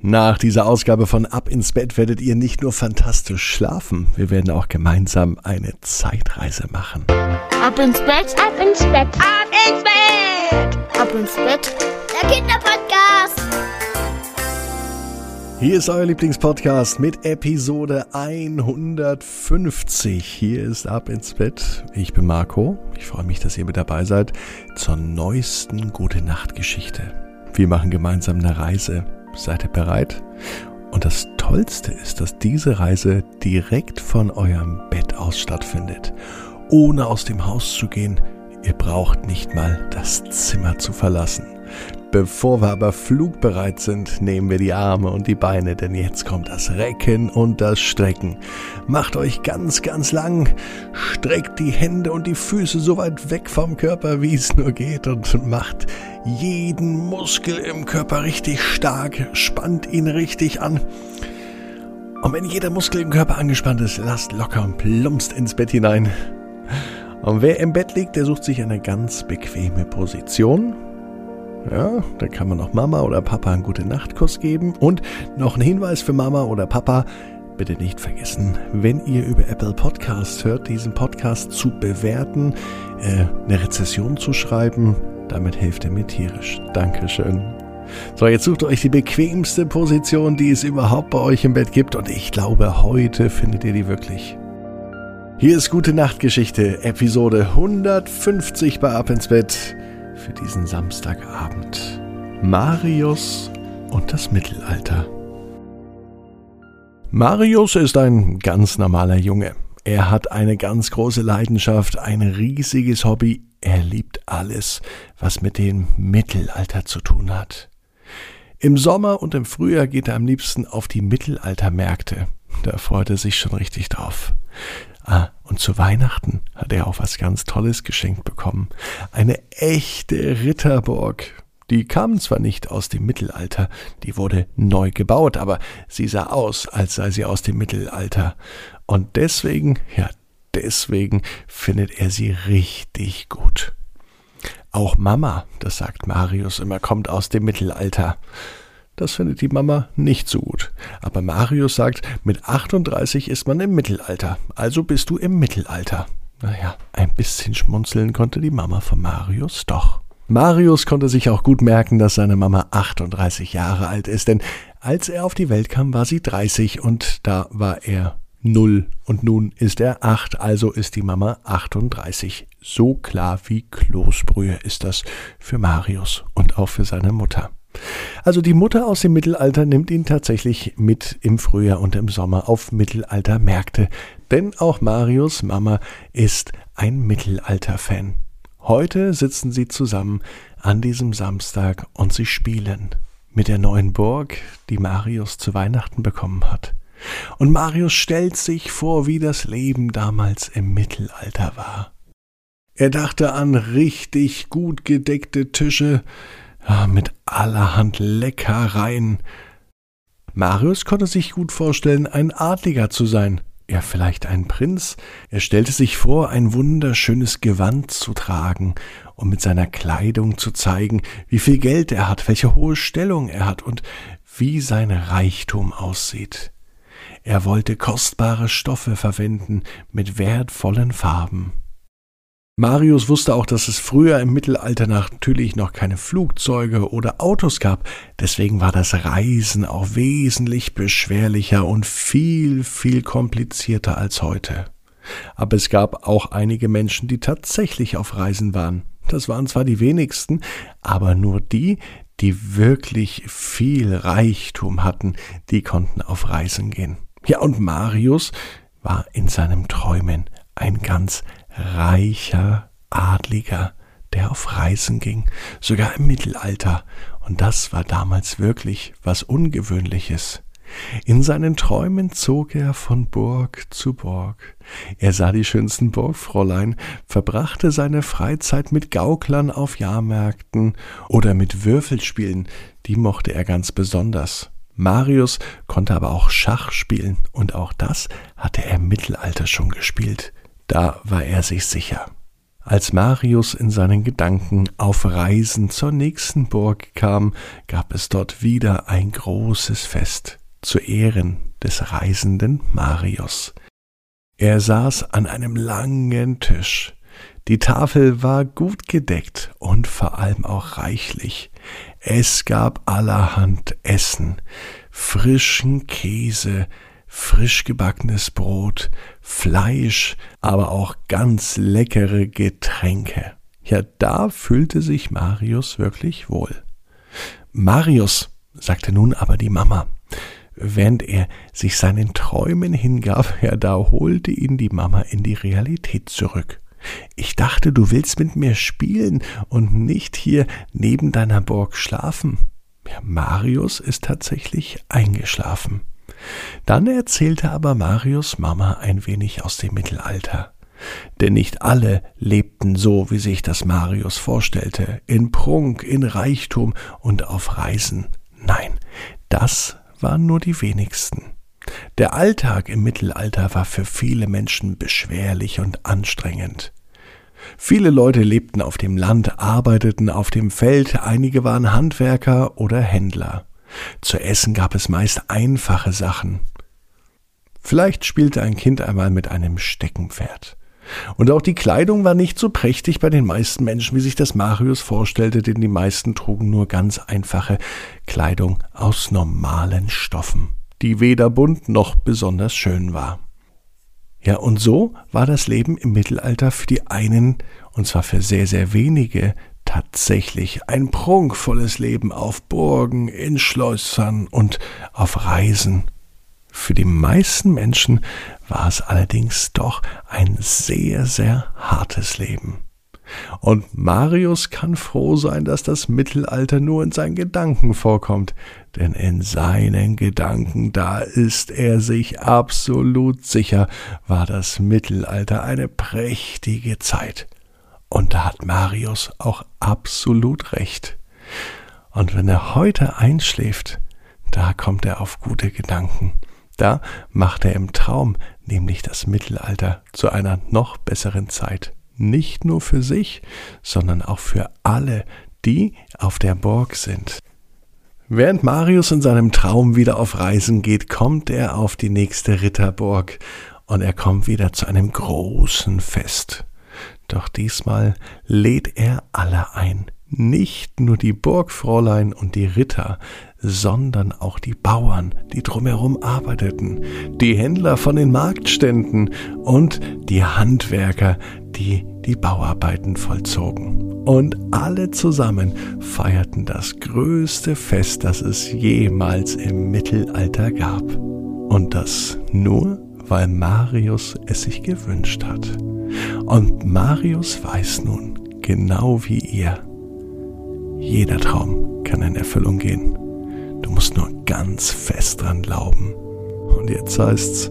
Nach dieser Ausgabe von Ab ins Bett werdet ihr nicht nur fantastisch schlafen, wir werden auch gemeinsam eine Zeitreise machen. Ab ins Bett, ab ins Bett, ab ins Bett, ab ins Bett, der Kinderpodcast. Hier ist euer Lieblingspodcast mit Episode 150. Hier ist Ab ins Bett. Ich bin Marco. Ich freue mich, dass ihr mit dabei seid zur neuesten Gute Nacht Geschichte. Wir machen gemeinsam eine Reise Seid ihr bereit? Und das Tollste ist, dass diese Reise direkt von eurem Bett aus stattfindet, ohne aus dem Haus zu gehen. Ihr braucht nicht mal das Zimmer zu verlassen. Bevor wir aber flugbereit sind, nehmen wir die Arme und die Beine, denn jetzt kommt das Recken und das Strecken. Macht euch ganz, ganz lang, streckt die Hände und die Füße so weit weg vom Körper, wie es nur geht und macht jeden Muskel im Körper richtig stark, spannt ihn richtig an. Und wenn jeder Muskel im Körper angespannt ist, lasst locker und plumpst ins Bett hinein. Und wer im Bett liegt, der sucht sich eine ganz bequeme Position ja, da kann man auch Mama oder Papa einen gute Nachtkuss geben. Und noch ein Hinweis für Mama oder Papa. Bitte nicht vergessen, wenn ihr über Apple Podcast hört, diesen Podcast zu bewerten, äh, eine Rezession zu schreiben. Damit hilft ihr mir tierisch. Dankeschön. So, jetzt sucht euch die bequemste Position, die es überhaupt bei euch im Bett gibt. Und ich glaube, heute findet ihr die wirklich. Hier ist Gute Nachtgeschichte, Episode 150 bei Ab ins Bett für diesen Samstagabend. Marius und das Mittelalter. Marius ist ein ganz normaler Junge. Er hat eine ganz große Leidenschaft, ein riesiges Hobby. Er liebt alles, was mit dem Mittelalter zu tun hat. Im Sommer und im Frühjahr geht er am liebsten auf die Mittelaltermärkte. Da freut er sich schon richtig drauf. Ah, und zu Weihnachten hat er auch was ganz Tolles geschenkt bekommen. Eine echte Ritterburg. Die kam zwar nicht aus dem Mittelalter, die wurde neu gebaut, aber sie sah aus, als sei sie aus dem Mittelalter. Und deswegen, ja, deswegen findet er sie richtig gut. Auch Mama, das sagt Marius immer, kommt aus dem Mittelalter. Das findet die Mama nicht so gut. Aber Marius sagt, mit 38 ist man im Mittelalter, also bist du im Mittelalter. Naja, ein bisschen schmunzeln konnte die Mama von Marius doch. Marius konnte sich auch gut merken, dass seine Mama 38 Jahre alt ist, denn als er auf die Welt kam, war sie 30 und da war er 0 und nun ist er 8, also ist die Mama 38. So klar wie Kloßbrühe ist das für Marius und auch für seine Mutter. Also die Mutter aus dem Mittelalter nimmt ihn tatsächlich mit im Frühjahr und im Sommer auf Mittelaltermärkte, denn auch Marius Mama ist ein Mittelalter-Fan. Heute sitzen sie zusammen an diesem Samstag und sie spielen mit der neuen Burg, die Marius zu Weihnachten bekommen hat. Und Marius stellt sich vor, wie das Leben damals im Mittelalter war. Er dachte an richtig gut gedeckte Tische, mit allerhand Leckereien. Marius konnte sich gut vorstellen, ein Adliger zu sein, ja vielleicht ein Prinz. Er stellte sich vor, ein wunderschönes Gewand zu tragen, um mit seiner Kleidung zu zeigen, wie viel Geld er hat, welche hohe Stellung er hat und wie sein Reichtum aussieht. Er wollte kostbare Stoffe verwenden mit wertvollen Farben. Marius wusste auch, dass es früher im Mittelalter natürlich noch keine Flugzeuge oder Autos gab, deswegen war das Reisen auch wesentlich beschwerlicher und viel, viel komplizierter als heute. Aber es gab auch einige Menschen, die tatsächlich auf Reisen waren. Das waren zwar die wenigsten, aber nur die, die wirklich viel Reichtum hatten, die konnten auf Reisen gehen. Ja, und Marius war in seinem Träumen ein ganz reicher Adliger, der auf Reisen ging, sogar im Mittelalter, und das war damals wirklich was Ungewöhnliches. In seinen Träumen zog er von Burg zu Burg. Er sah die schönsten Burgfräulein, verbrachte seine Freizeit mit Gauklern auf Jahrmärkten oder mit Würfelspielen, die mochte er ganz besonders. Marius konnte aber auch Schach spielen, und auch das hatte er im Mittelalter schon gespielt. Da war er sich sicher. Als Marius in seinen Gedanken auf Reisen zur nächsten Burg kam, gab es dort wieder ein großes Fest zu Ehren des reisenden Marius. Er saß an einem langen Tisch. Die Tafel war gut gedeckt und vor allem auch reichlich. Es gab allerhand Essen, frischen Käse, frisch gebackenes Brot, Fleisch, aber auch ganz leckere Getränke. Ja, da fühlte sich Marius wirklich wohl. Marius, sagte nun aber die Mama, während er sich seinen Träumen hingab, ja, da holte ihn die Mama in die Realität zurück. Ich dachte, du willst mit mir spielen und nicht hier neben deiner Burg schlafen. Ja, Marius ist tatsächlich eingeschlafen. Dann erzählte aber Marius Mama ein wenig aus dem Mittelalter. Denn nicht alle lebten so, wie sich das Marius vorstellte, in Prunk, in Reichtum und auf Reisen. Nein, das waren nur die wenigsten. Der Alltag im Mittelalter war für viele Menschen beschwerlich und anstrengend. Viele Leute lebten auf dem Land, arbeiteten auf dem Feld, einige waren Handwerker oder Händler. Zu essen gab es meist einfache Sachen. Vielleicht spielte ein Kind einmal mit einem Steckenpferd. Und auch die Kleidung war nicht so prächtig bei den meisten Menschen, wie sich das Marius vorstellte, denn die meisten trugen nur ganz einfache Kleidung aus normalen Stoffen, die weder bunt noch besonders schön war. Ja, und so war das Leben im Mittelalter für die einen, und zwar für sehr, sehr wenige, tatsächlich ein prunkvolles Leben auf Burgen, in Schlössern und auf Reisen. Für die meisten Menschen war es allerdings doch ein sehr, sehr hartes Leben. Und Marius kann froh sein, dass das Mittelalter nur in seinen Gedanken vorkommt, denn in seinen Gedanken, da ist er sich absolut sicher, war das Mittelalter eine prächtige Zeit. Und da hat Marius auch absolut recht. Und wenn er heute einschläft, da kommt er auf gute Gedanken. Da macht er im Traum nämlich das Mittelalter zu einer noch besseren Zeit. Nicht nur für sich, sondern auch für alle, die auf der Burg sind. Während Marius in seinem Traum wieder auf Reisen geht, kommt er auf die nächste Ritterburg und er kommt wieder zu einem großen Fest. Doch diesmal lädt er alle ein, nicht nur die Burgfräulein und die Ritter, sondern auch die Bauern, die drumherum arbeiteten, die Händler von den Marktständen und die Handwerker, die die Bauarbeiten vollzogen. Und alle zusammen feierten das größte Fest, das es jemals im Mittelalter gab. Und das nur, weil Marius es sich gewünscht hat. Und Marius weiß nun, genau wie ihr, jeder Traum kann in Erfüllung gehen. Du musst nur ganz fest dran glauben. Und jetzt heißt's,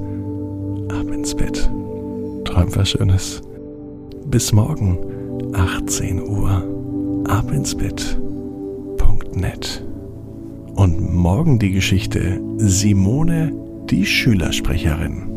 ab ins Bett. Träum was Schönes. Bis morgen, 18 Uhr. Ab ins Bett.net. Und morgen die Geschichte Simone, die Schülersprecherin.